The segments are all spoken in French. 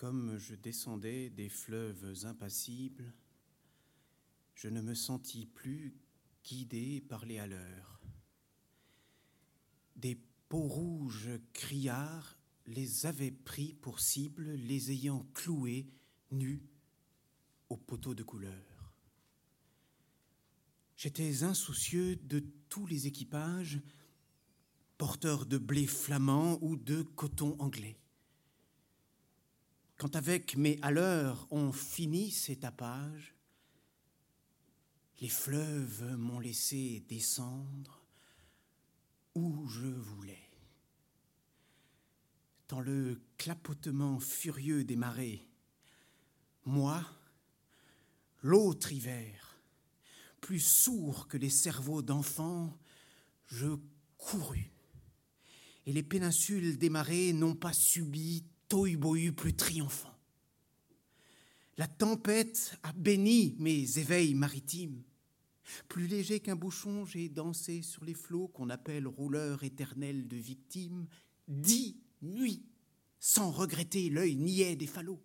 Comme je descendais des fleuves impassibles, je ne me sentis plus guidé par les haleurs. Des peaux rouges criards les avaient pris pour cible, les ayant cloués nus au poteau de couleur. J'étais insoucieux de tous les équipages, porteurs de blé flamand ou de coton anglais. Quand avec mes haleurs on finit ces tapages, les fleuves m'ont laissé descendre où je voulais. Dans le clapotement furieux des marées, moi, l'autre hiver, plus sourd que les cerveaux d'enfants, je courus. Et les péninsules des marées n'ont pas subi tohu plus triomphant. La tempête a béni mes éveils maritimes. Plus léger qu'un bouchon, j'ai dansé sur les flots qu'on appelle rouleurs éternels de victimes, dix nuits, sans regretter l'œil niais des falots.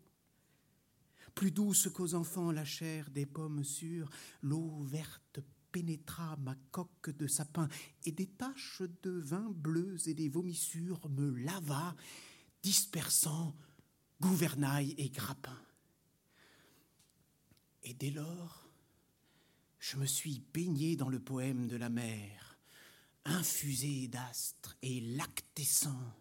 Plus douce qu'aux enfants la chair des pommes sûres, l'eau verte pénétra ma coque de sapin, et des taches de vin bleues et des vomissures me lava dispersant gouvernail et grappin. Et dès lors, je me suis baigné dans le poème de la mer, infusé d'astres et lactescent,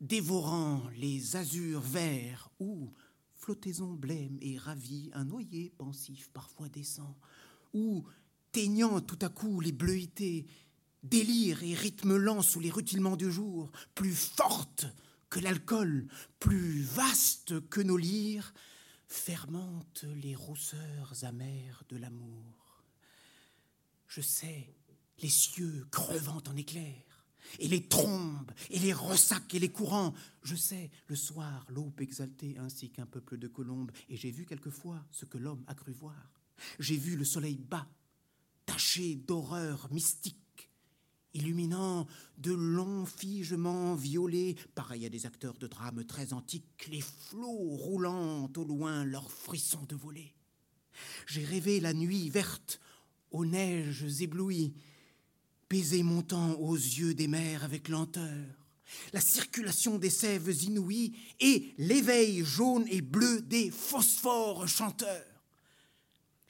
dévorant les azurs verts où, flottaison blême et ravie, un noyer pensif parfois descend, ou, teignant tout à coup les bleuités, délire et rythme lent sous les rutilements du jour, plus forte que l'alcool, plus vaste que nos lyres, fermente les rousseurs amères de l'amour. Je sais les cieux crevant en éclairs, et les trombes, et les ressacs, et les courants. Je sais le soir l'aube exaltée ainsi qu'un peuple de colombes, et j'ai vu quelquefois ce que l'homme a cru voir. J'ai vu le soleil bas, taché d'horreur mystique illuminant de longs figements violets, pareil à des acteurs de drames très antiques, les flots roulant au loin leurs frissons de volée. J'ai rêvé la nuit verte aux neiges éblouies, baiser montant aux yeux des mers avec lenteur, la circulation des sèves inouïes et l'éveil jaune et bleu des phosphores chanteurs.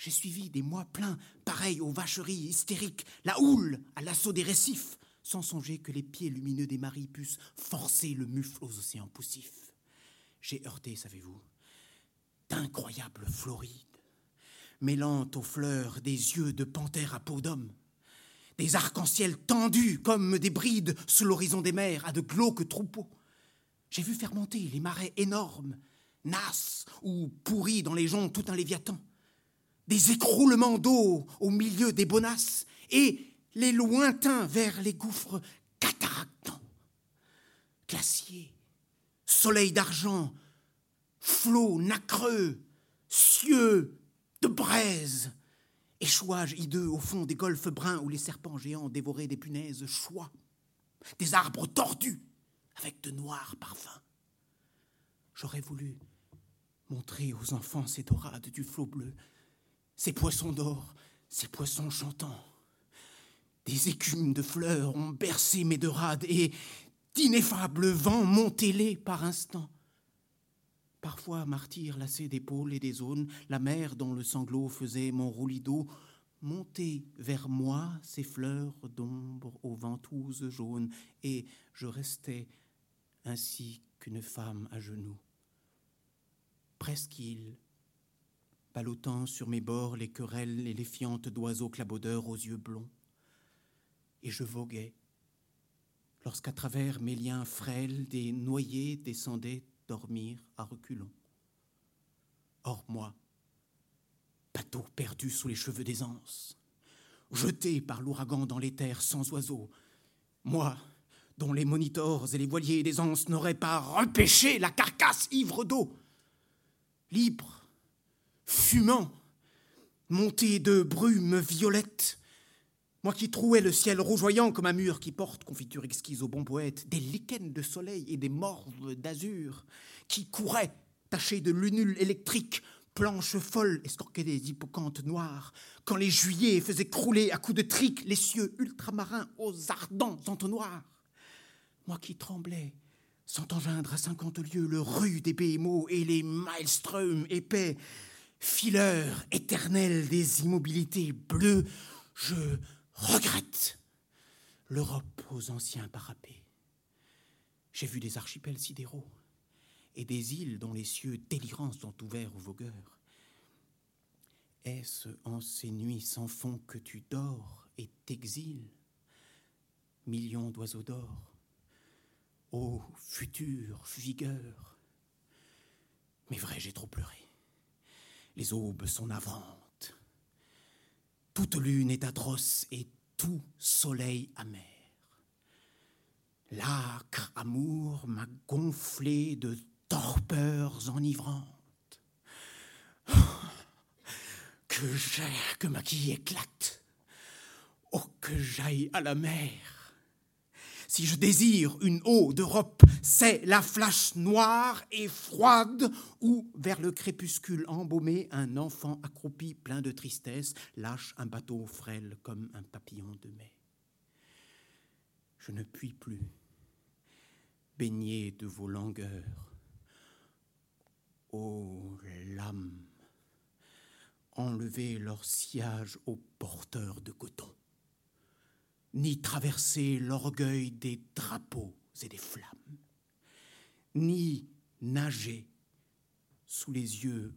J'ai suivi des mois pleins, pareils aux vacheries hystériques, la houle à l'assaut des récifs, sans songer que les pieds lumineux des maris puissent forcer le mufle aux océans poussifs. J'ai heurté, savez-vous, d'incroyables florides, mêlant aux fleurs des yeux de panthère à peau d'homme, des arcs-en-ciel tendus comme des brides sous l'horizon des mers à de glauques troupeaux. J'ai vu fermenter les marais énormes, nasses ou pourris dans les joncs tout un léviathan des écroulements d'eau au milieu des bonasses et les lointains vers les gouffres cataractants. Glaciers, soleil d'argent, flots nacreux, cieux de braise, échouages hideux au fond des golfes bruns où les serpents géants dévoraient des punaises choix, des arbres tordus avec de noirs parfums. J'aurais voulu montrer aux enfants ces dorades du flot bleu ces poissons d'or, ces poissons chantants. Des écumes de fleurs ont bercé mes dorades et d'ineffables vents montaient-les par instants. Parfois, martyr lassé d'épaules et des zones, la mer dont le sanglot faisait mon roulis d'eau, montait vers moi ses fleurs d'ombre aux ventouses jaunes, et je restais ainsi qu'une femme à genoux. Presqu'île, ballottant sur mes bords les querelles et les fientes d'oiseaux clabaudeurs aux yeux blonds. Et je voguais, lorsqu'à travers mes liens frêles, des noyés descendaient dormir à reculons. Or moi, bateau perdu sous les cheveux des jeté par l'ouragan dans les terres sans oiseaux, moi, dont les monitors et les voiliers des anses n'auraient pas repêché la carcasse ivre d'eau, libre fumant, monté de brumes violettes, moi qui trouais le ciel rougeoyant comme un mur qui porte, confiture exquise au bon poète, des lichens de soleil et des morves d'azur, qui couraient tachées de lunules électriques, planches folles escorquaient des hippocampes noirs, quand les juillets faisaient crouler à coups de trique les cieux ultramarins aux ardents entonnoirs. Moi qui tremblais, sans engeindre à cinquante lieues le rue des BMO et les maelströms épais, fileurs éternels des immobilités bleues, je regrette l'Europe aux anciens parapets. J'ai vu des archipels sidéraux et des îles dont les cieux délirants sont ouverts aux vogueurs. Est-ce en ces nuits sans fond que tu dors et t'exiles, millions d'oiseaux d'or, ô future vigueur? Mais vrai, j'ai trop pleuré. Les aubes sont navrantes. Toute lune est atroce et tout soleil amer. L'âcre amour m'a gonflé de torpeurs enivrantes. que j'ai, que ma quille éclate. Oh, que j'aille à la mer. Si je désire une eau d'Europe, c'est la flash noire et froide où, vers le crépuscule embaumé, un enfant accroupi plein de tristesse lâche un bateau frêle comme un papillon de mai. Je ne puis plus baigner de vos langueurs. Ô lames, enlevez leur sillage aux porteurs de coton, ni traverser l'orgueil des drapeaux et des flammes, ni nager sous les yeux.